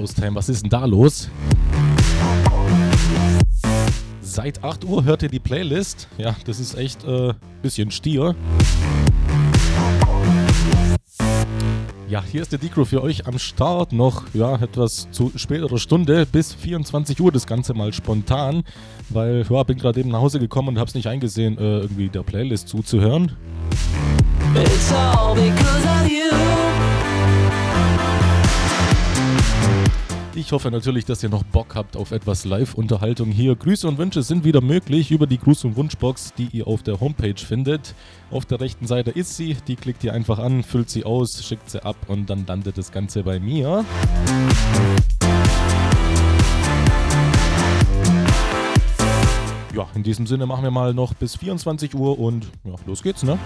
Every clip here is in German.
Haustime, was ist denn da los? Seit 8 Uhr hört ihr die Playlist. Ja, das ist echt ein äh, bisschen Stier. Ja, hier ist der Decro für euch am Start. Noch ja, etwas zu späterer Stunde bis 24 Uhr das Ganze mal spontan, weil ja, bin gerade eben nach Hause gekommen und hab's nicht eingesehen, äh, irgendwie der Playlist zuzuhören. It's all because of you. Ich hoffe natürlich, dass ihr noch Bock habt auf etwas Live-Unterhaltung hier. Grüße und Wünsche sind wieder möglich über die Gruß- und Wunschbox, die ihr auf der Homepage findet. Auf der rechten Seite ist sie, die klickt ihr einfach an, füllt sie aus, schickt sie ab und dann landet das Ganze bei mir. Ja, in diesem Sinne machen wir mal noch bis 24 Uhr und ja, los geht's, ne?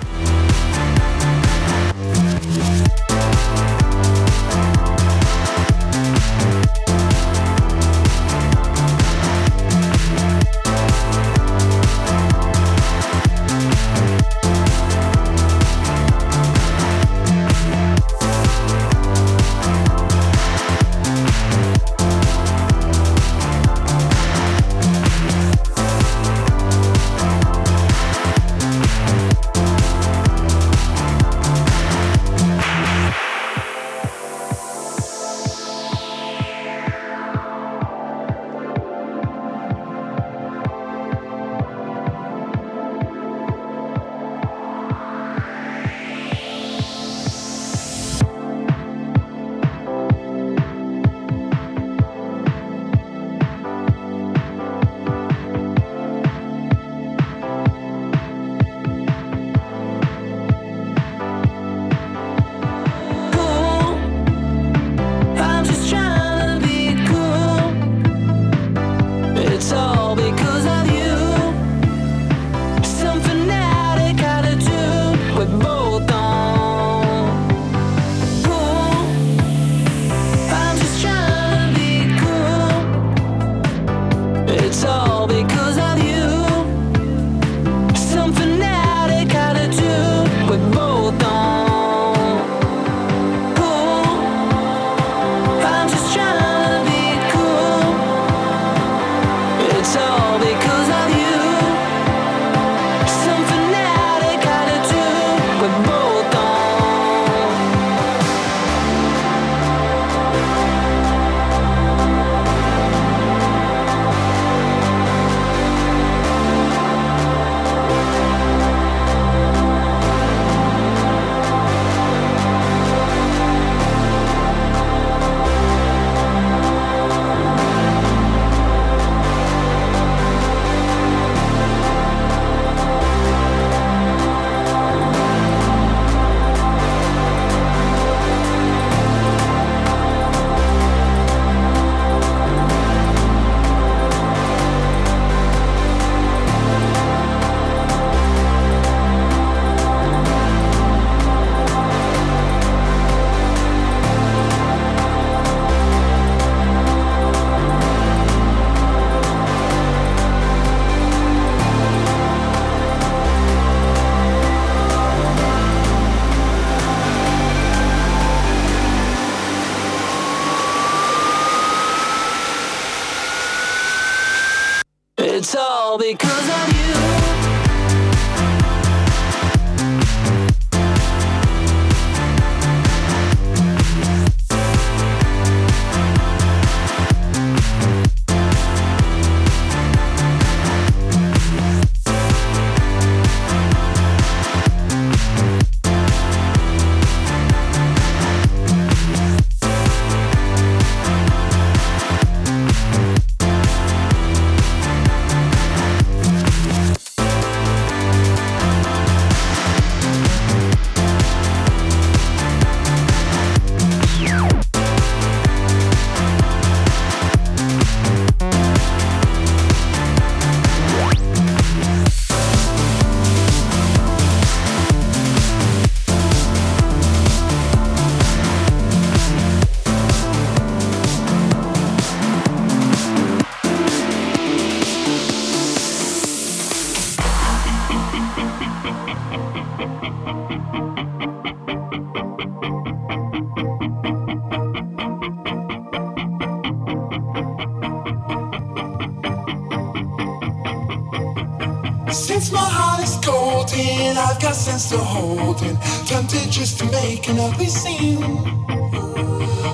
just to make an ugly scene.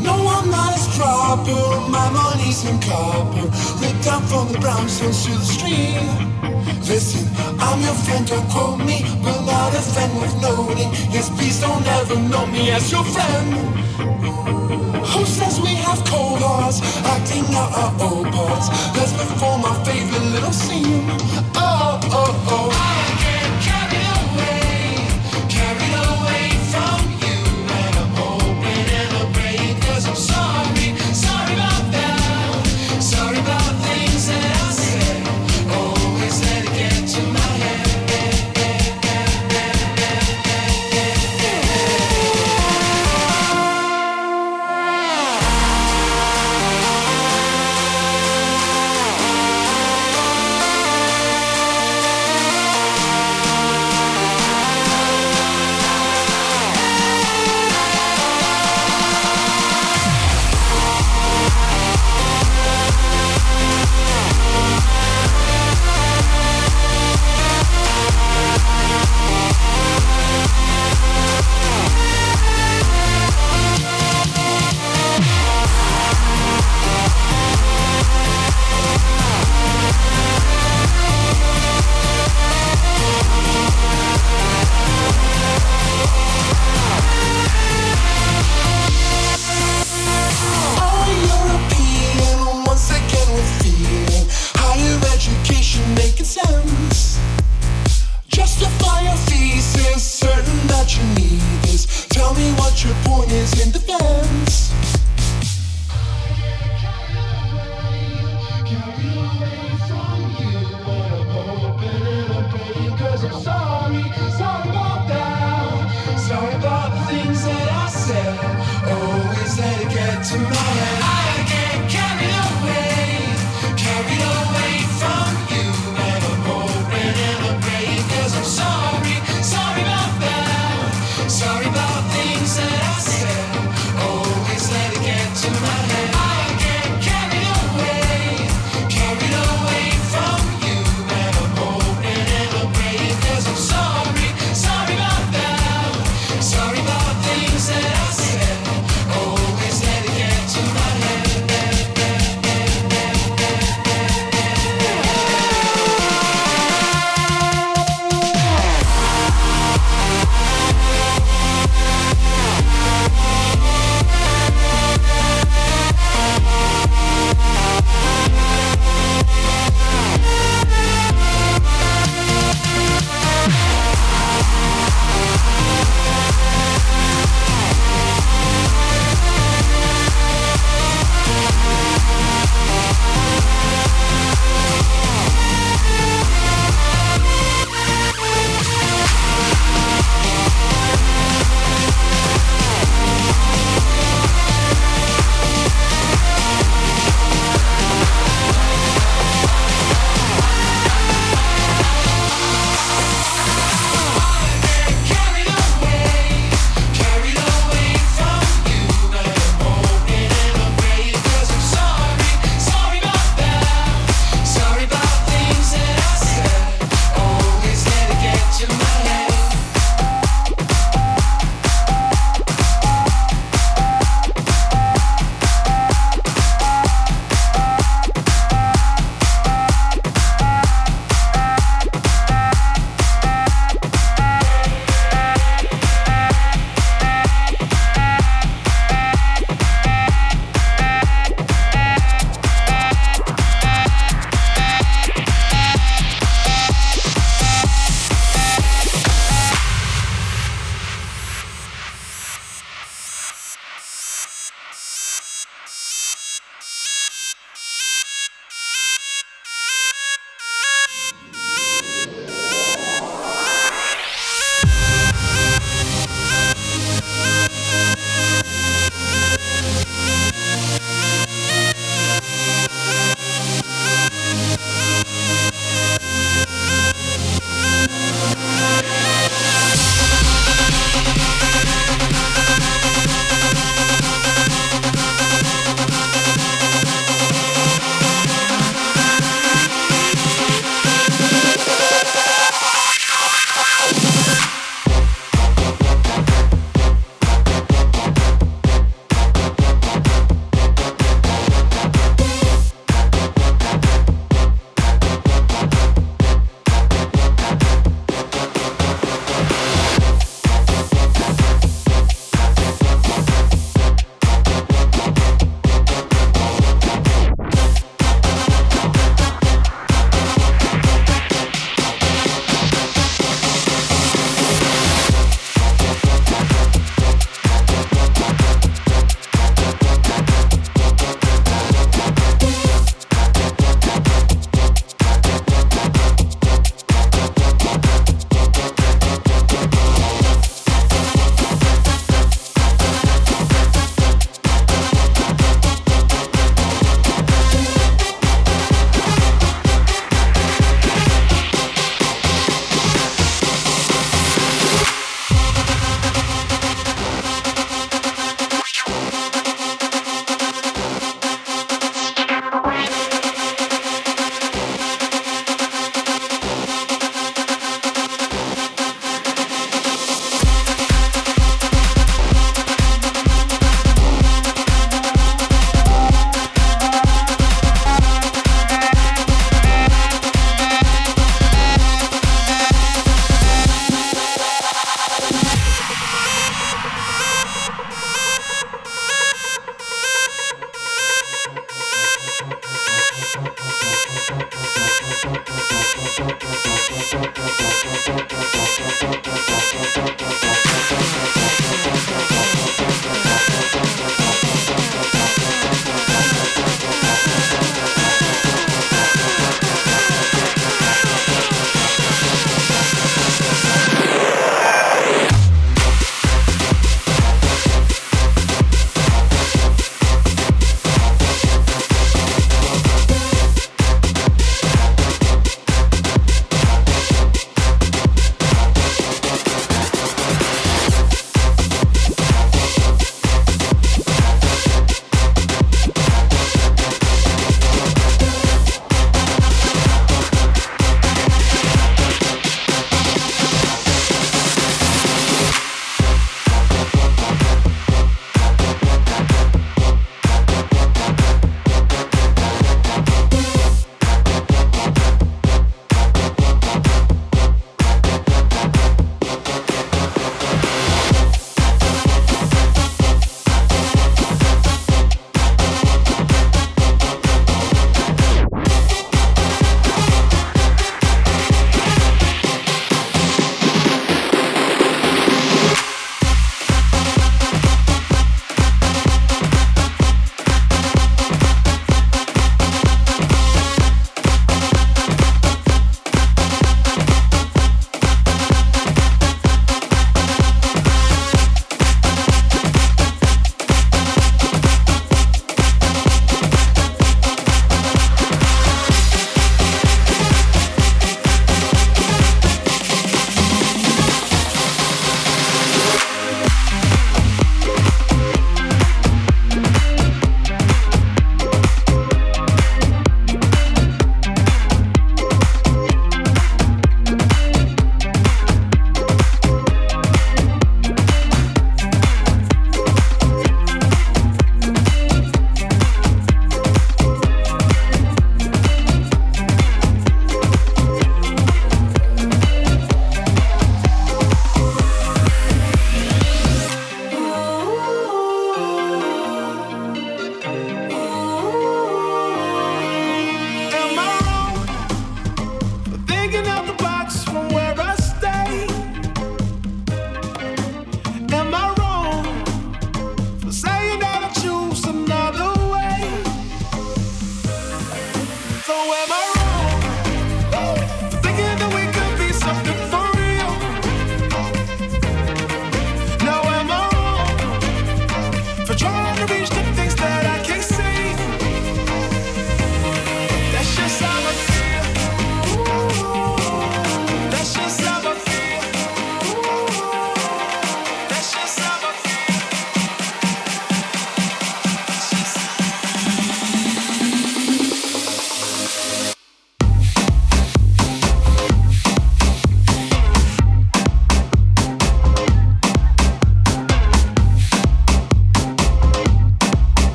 No, I'm not as proper. My money's in copper, ripped down from the brownstones to the stream. Listen, I'm your friend, don't quote me. Will not offend with noting. Yes, please don't ever know me as your friend. Who says we have cold hearts? Acting out our old parts. Let's perform our favorite little scene.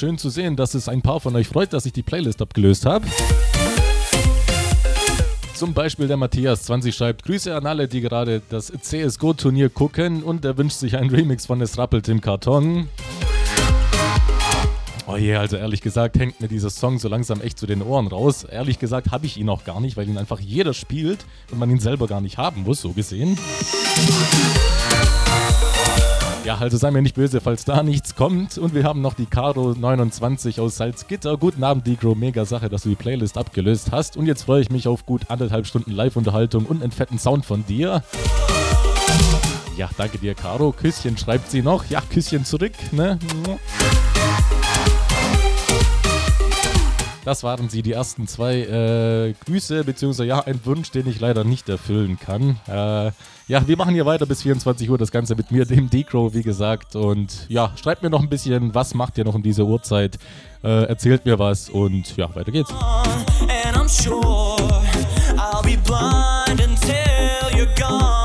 Schön zu sehen, dass es ein paar von euch freut, dass ich die Playlist abgelöst habe. Zum Beispiel der Matthias20 schreibt: Grüße an alle, die gerade das CSGO-Turnier gucken und er wünscht sich einen Remix von Es rappelt im Karton. Oh je, also ehrlich gesagt hängt mir dieser Song so langsam echt zu den Ohren raus. Ehrlich gesagt habe ich ihn auch gar nicht, weil ihn einfach jeder spielt und man ihn selber gar nicht haben muss, so gesehen. Ja, also sei mir nicht böse, falls da nichts kommt. Und wir haben noch die Caro29 aus Salzgitter. Guten Abend, Digro. Mega Sache, dass du die Playlist abgelöst hast. Und jetzt freue ich mich auf gut anderthalb Stunden Live-Unterhaltung und einen fetten Sound von dir. Ja, danke dir, Caro. Küsschen schreibt sie noch. Ja, Küsschen zurück, ne? Das waren sie, die ersten zwei äh, Grüße, beziehungsweise ja, ein Wunsch, den ich leider nicht erfüllen kann. Äh, ja, wir machen hier weiter bis 24 Uhr das Ganze mit mir, dem Decro, wie gesagt. Und ja, schreibt mir noch ein bisschen, was macht ihr noch um diese Uhrzeit? Äh, erzählt mir was und ja, weiter geht's. And I'm sure I'll be blind until you're gone.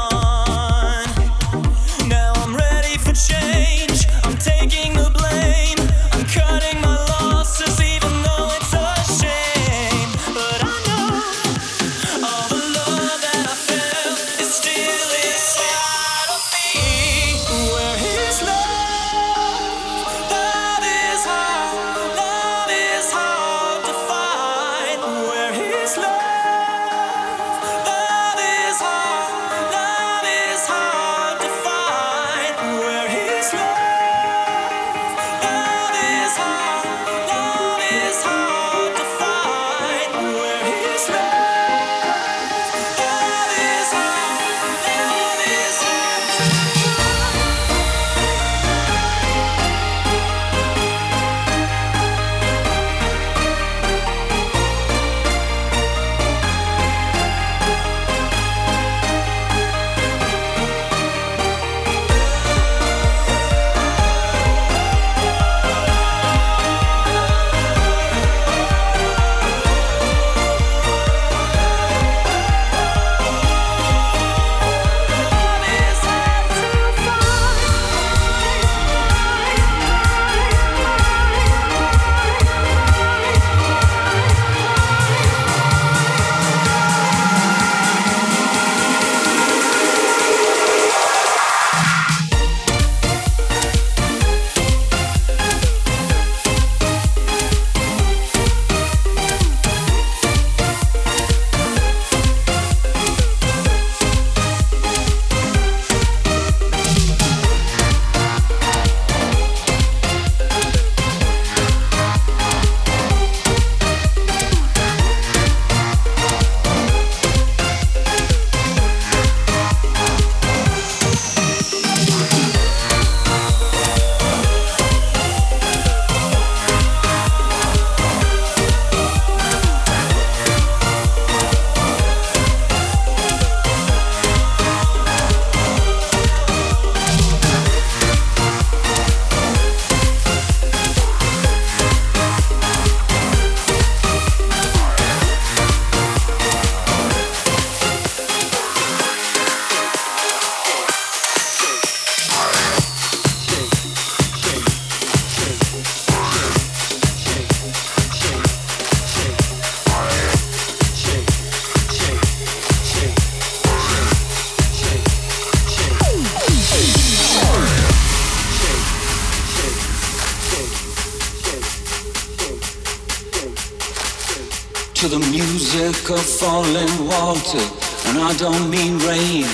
And I don't mean rain.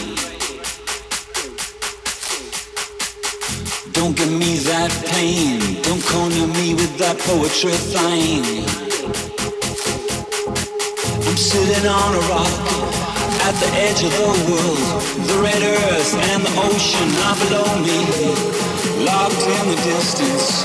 Don't give me that pain, don't corner me with that poetry thing. I'm sitting on a rock at the edge of the world, the red earth and the ocean are below me, locked in the distance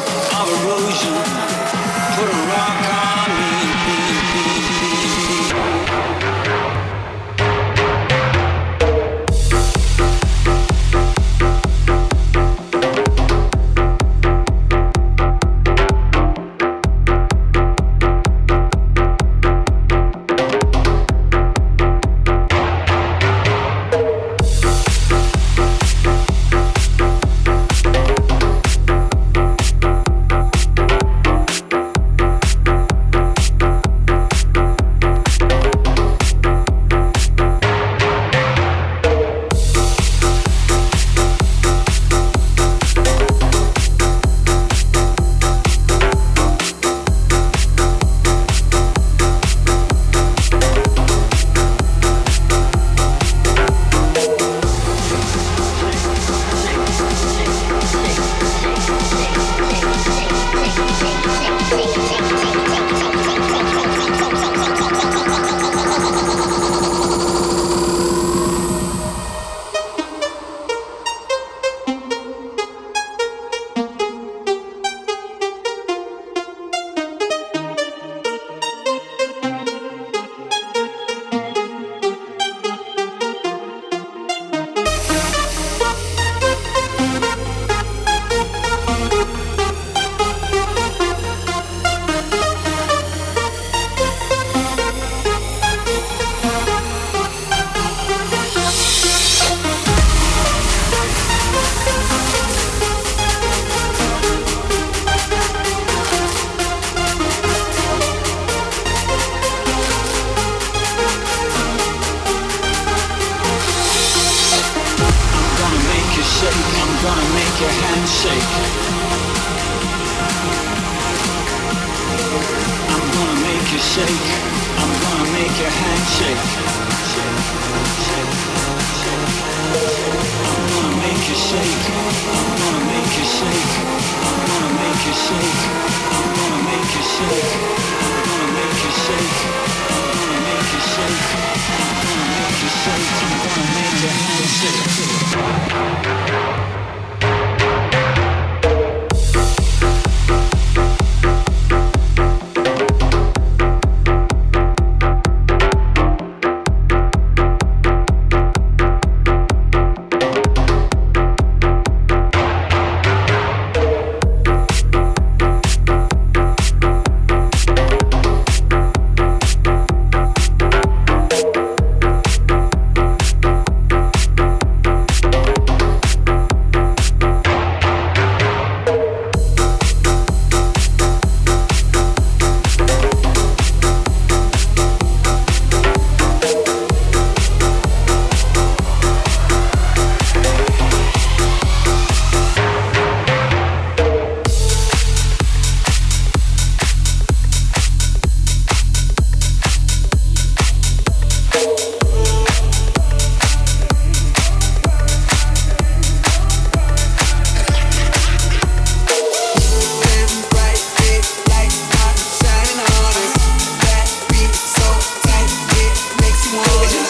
Cause you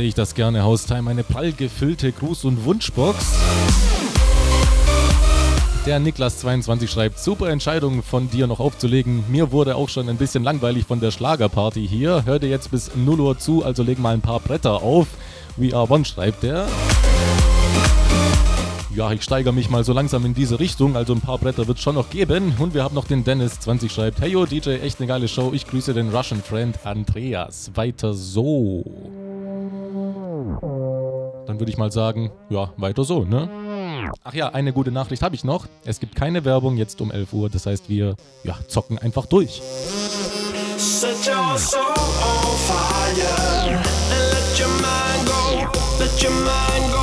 sehe ich das gerne, Haustime. Eine prall gefüllte Gruß- und Wunschbox. Der Niklas22 schreibt, super Entscheidung von dir noch aufzulegen. Mir wurde auch schon ein bisschen langweilig von der Schlagerparty hier. Hör dir jetzt bis 0 Uhr zu, also leg mal ein paar Bretter auf. We are one schreibt er. Ja, ich steigere mich mal so langsam in diese Richtung, also ein paar Bretter wird es schon noch geben. Und wir haben noch den Dennis20 schreibt, hey yo DJ, echt eine geile Show. Ich grüße den Russian Friend Andreas. Weiter so. Würde ich mal sagen, ja, weiter so, ne? Ach ja, eine gute Nachricht habe ich noch. Es gibt keine Werbung jetzt um 11 Uhr, das heißt, wir ja, zocken einfach durch. Set your soul on fire and let your mind go. Let your mind go.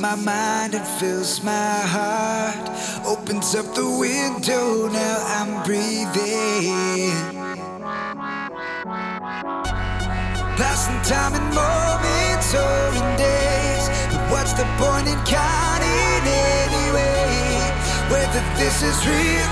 My mind and fills my heart. Opens up the window, now I'm breathing. Passing time in moments or in days. But what's the point in counting anyway? Whether this is real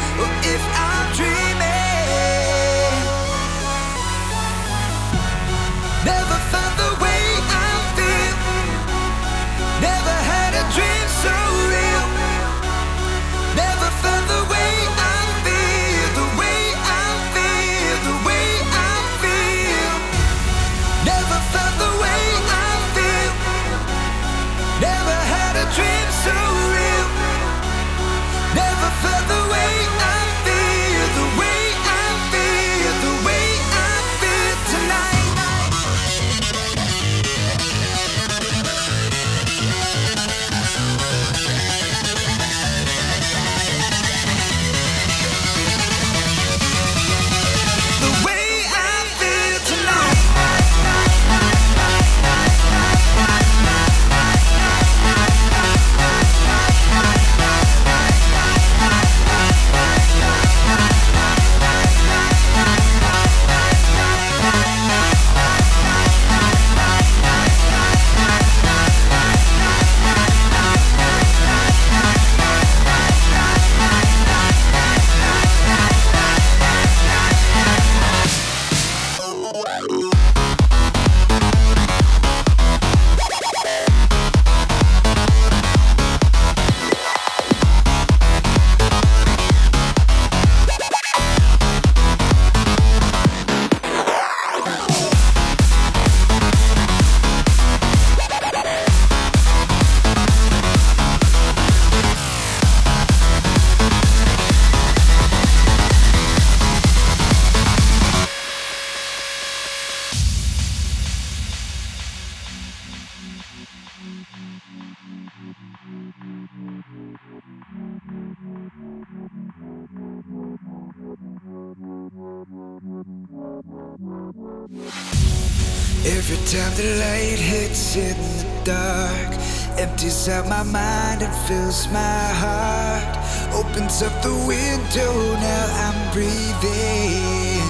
out my mind and fills my heart. Opens up the window, now I'm breathing.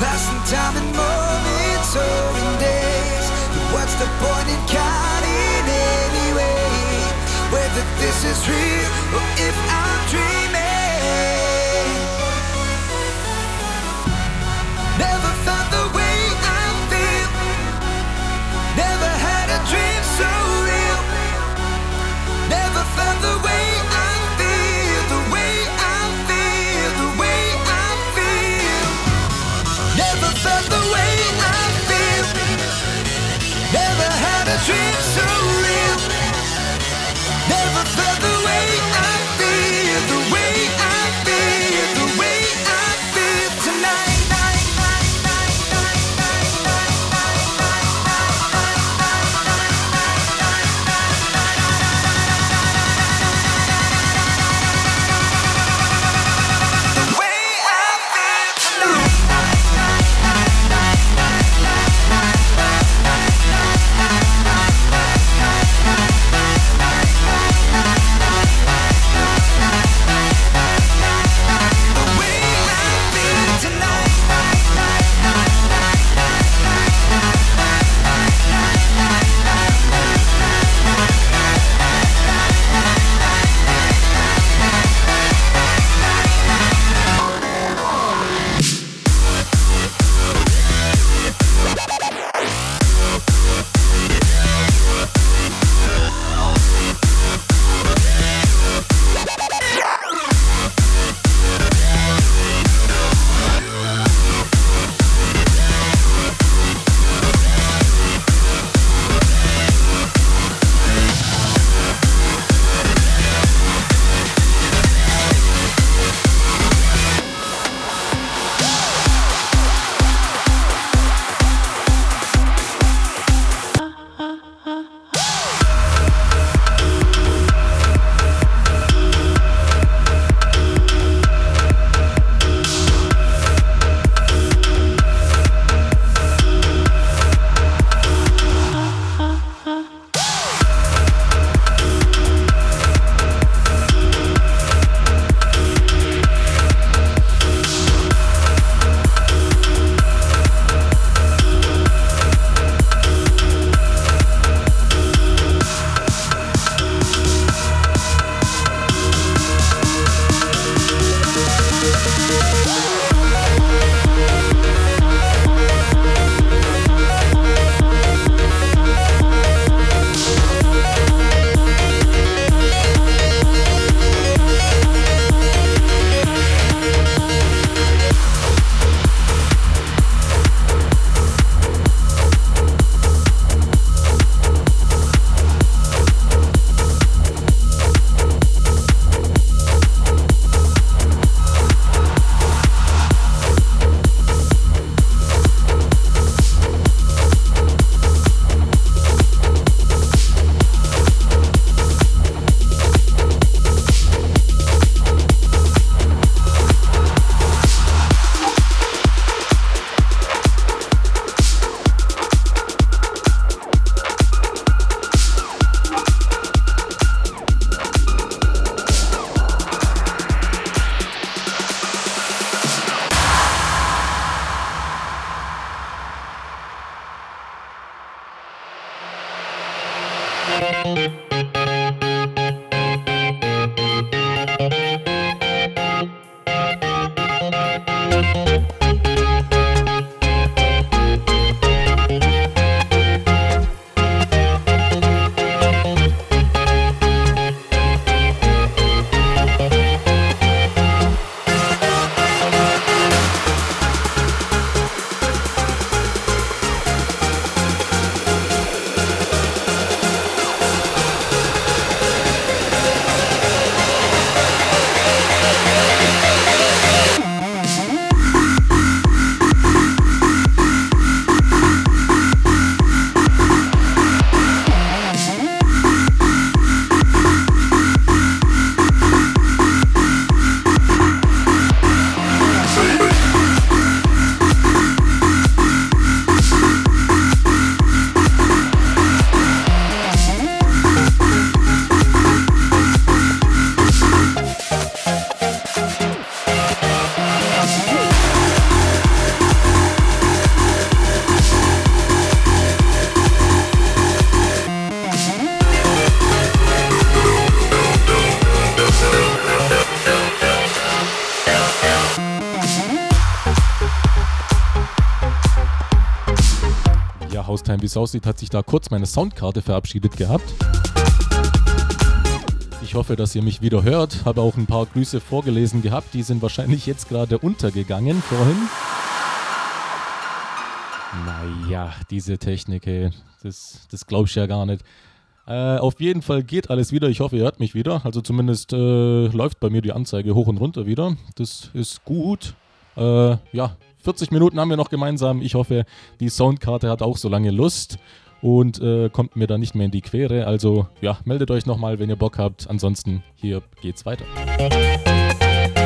Passing time in moments or in days. But what's the point in counting anyway? Whether this is real or if I'm dreaming. Es aussieht, hat sich da kurz meine Soundkarte verabschiedet gehabt. Ich hoffe, dass ihr mich wieder hört. Habe auch ein paar Grüße vorgelesen gehabt. Die sind wahrscheinlich jetzt gerade untergegangen vorhin. Naja, diese Technik, ey, das, das glaube ich ja gar nicht. Äh, auf jeden Fall geht alles wieder. Ich hoffe, ihr hört mich wieder. Also zumindest äh, läuft bei mir die Anzeige hoch und runter wieder. Das ist gut. Äh, ja, 40 Minuten haben wir noch gemeinsam. Ich hoffe, die Soundkarte hat auch so lange Lust und äh, kommt mir da nicht mehr in die Quere. Also ja, meldet euch nochmal, wenn ihr Bock habt. Ansonsten hier geht's weiter. Musik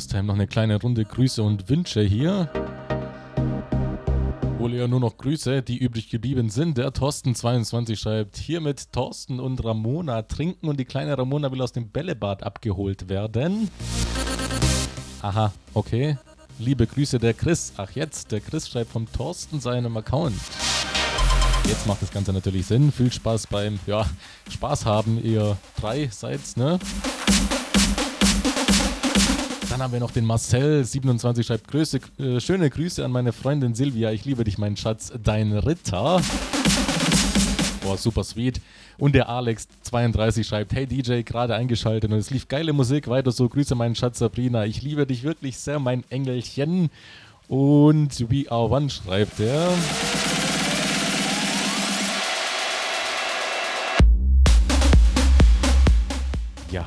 Haustime noch eine kleine Runde Grüße und Wünsche hier. Wohl eher nur noch Grüße, die übrig geblieben sind. Der Thorsten22 schreibt, hier mit Thorsten und Ramona trinken und die kleine Ramona will aus dem Bällebad abgeholt werden. Aha, okay. Liebe Grüße der Chris. Ach jetzt, der Chris schreibt vom Thorsten seinem Account. Jetzt macht das Ganze natürlich Sinn. Viel Spaß beim, ja, Spaß haben, ihr drei seid, ne? Dann haben wir noch den Marcel27 schreibt Grüße, äh, schöne Grüße an meine Freundin Silvia. Ich liebe dich, mein Schatz, dein Ritter. Boah, super sweet. Und der Alex32 schreibt, hey DJ, gerade eingeschaltet und es lief geile Musik, weiter so. Grüße meinen Schatz Sabrina. Ich liebe dich wirklich sehr, mein Engelchen. Und We Are One schreibt er. Ja,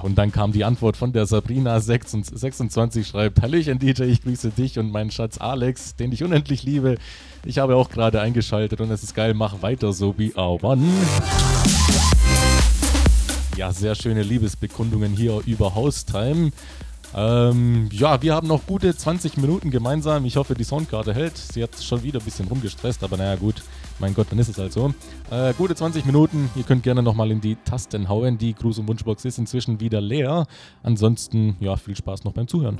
und dann kam die Antwort von der Sabrina26, schreibt, Hallöchen DJ, ich grüße dich und meinen Schatz Alex, den ich unendlich liebe. Ich habe auch gerade eingeschaltet und es ist geil, mach weiter so wie A1. Ja, sehr schöne Liebesbekundungen hier über Haustime. Ähm, ja, wir haben noch gute 20 Minuten gemeinsam. Ich hoffe, die Soundkarte hält. Sie hat schon wieder ein bisschen rumgestresst, aber naja, gut. Mein Gott, dann ist es halt so. Äh, gute 20 Minuten. Ihr könnt gerne nochmal in die Tasten hauen. Die Gruß- und Wunschbox ist inzwischen wieder leer. Ansonsten, ja, viel Spaß noch beim Zuhören.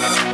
Bye.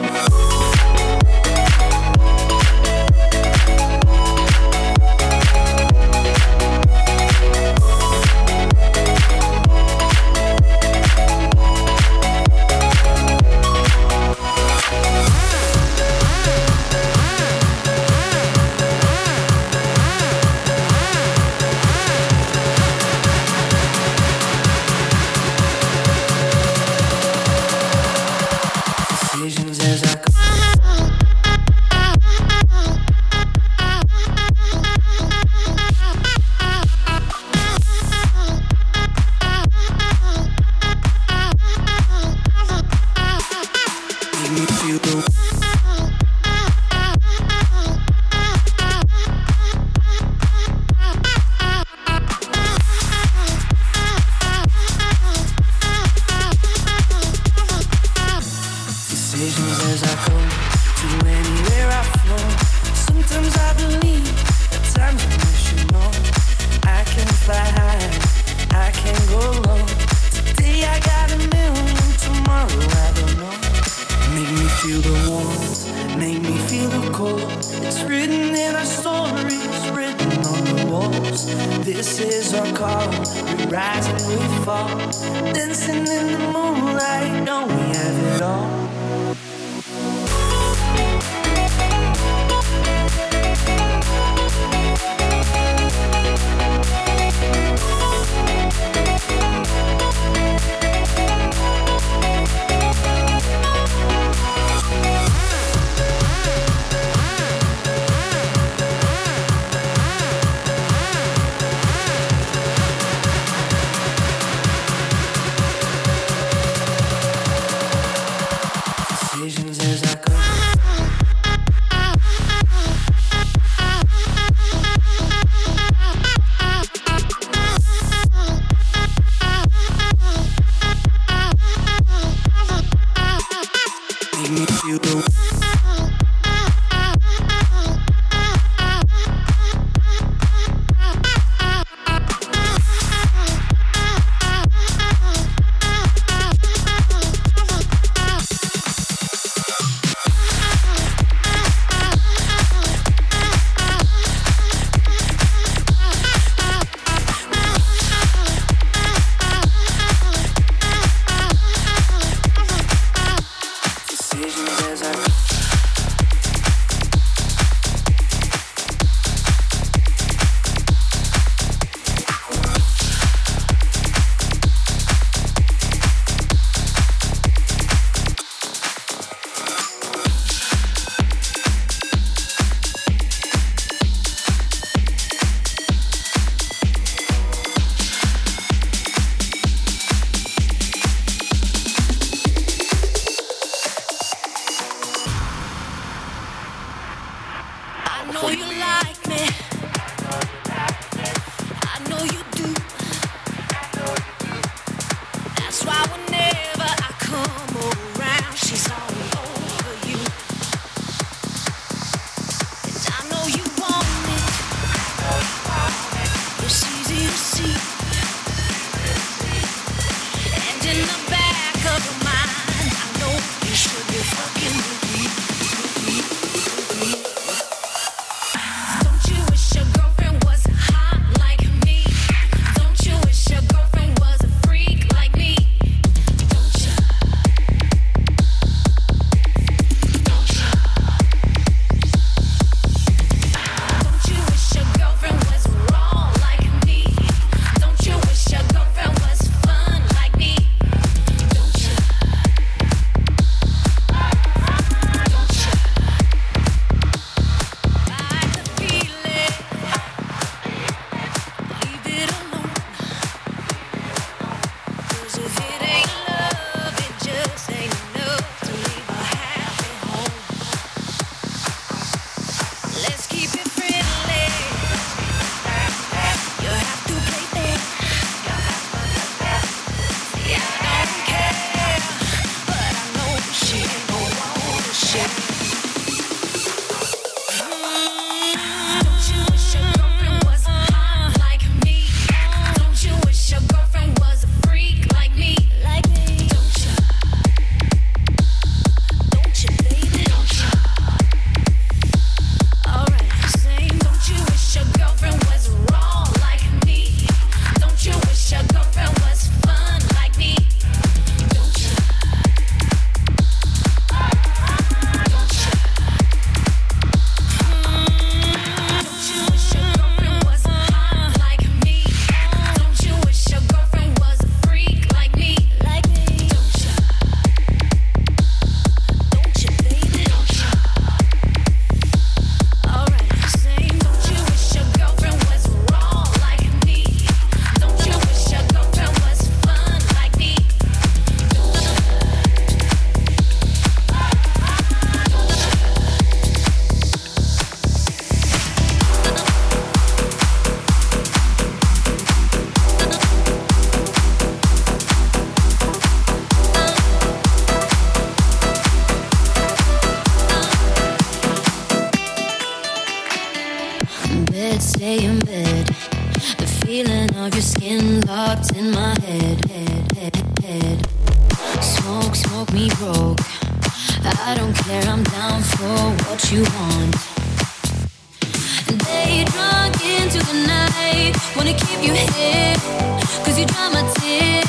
Wanna keep you here, cause you dry my tears.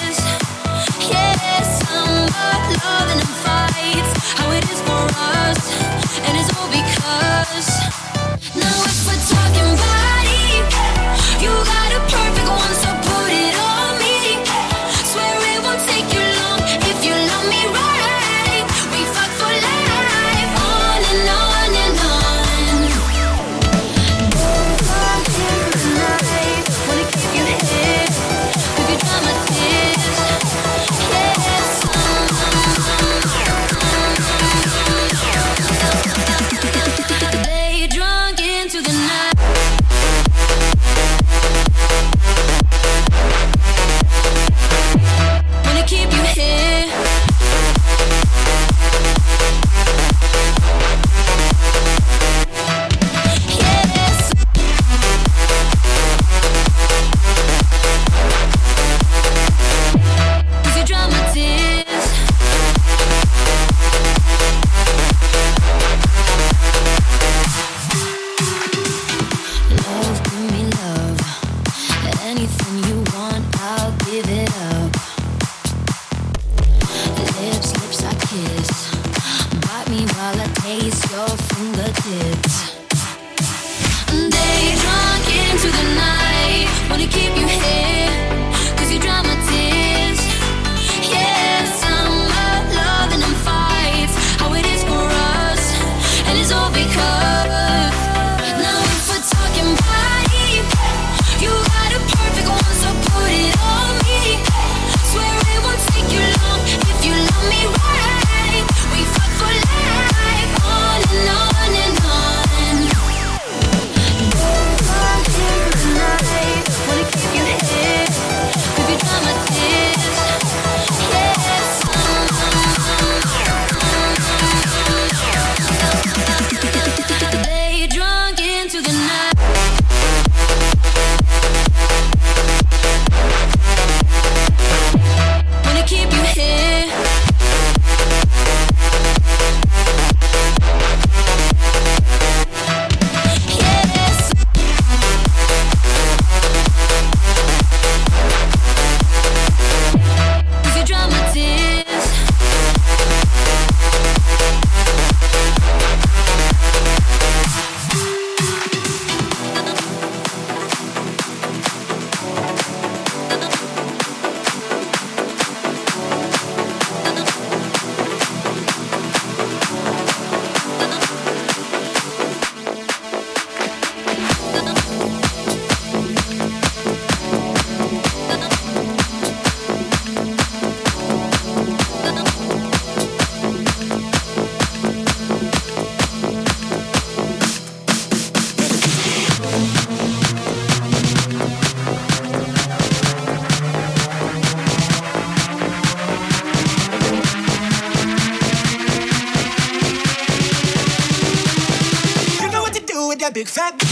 big.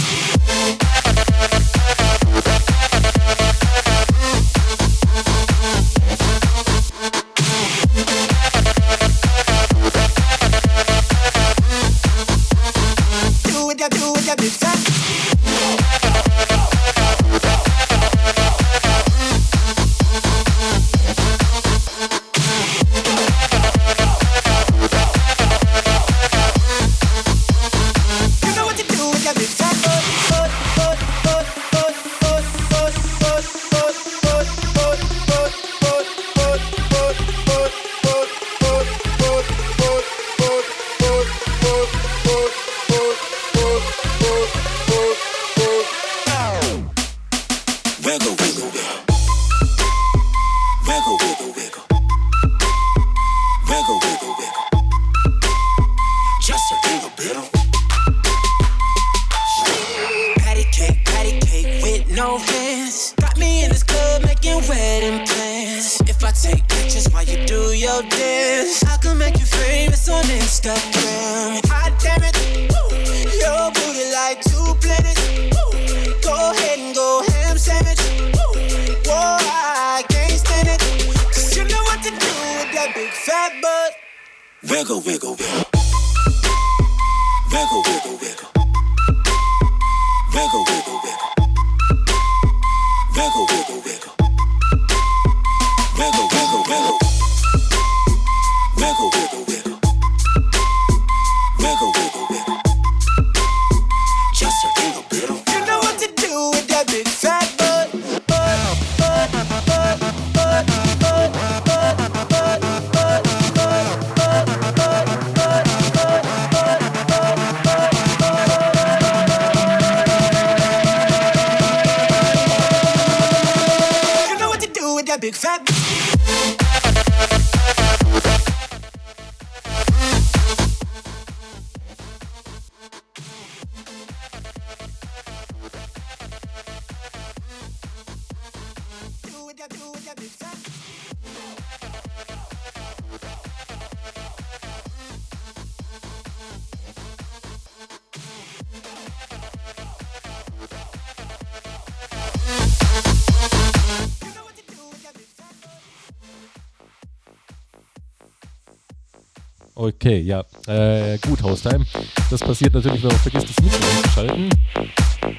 Okay, ja. Äh, gut, Haustime. Das passiert natürlich, wenn man vergisst, das Mikro einzuschalten.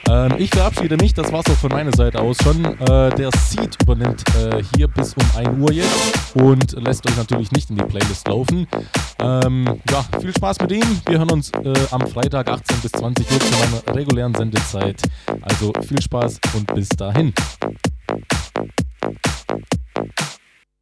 Ähm, ich verabschiede mich. Das war's auch von meiner Seite aus schon. Äh, der Seed übernimmt äh, hier bis um 1 Uhr jetzt und lässt euch natürlich nicht in die Playlist laufen. Ähm, ja, viel Spaß mit ihm. Wir hören uns äh, am Freitag 18 bis 20 Uhr zu meiner regulären Sendezeit. Also viel Spaß und bis dahin.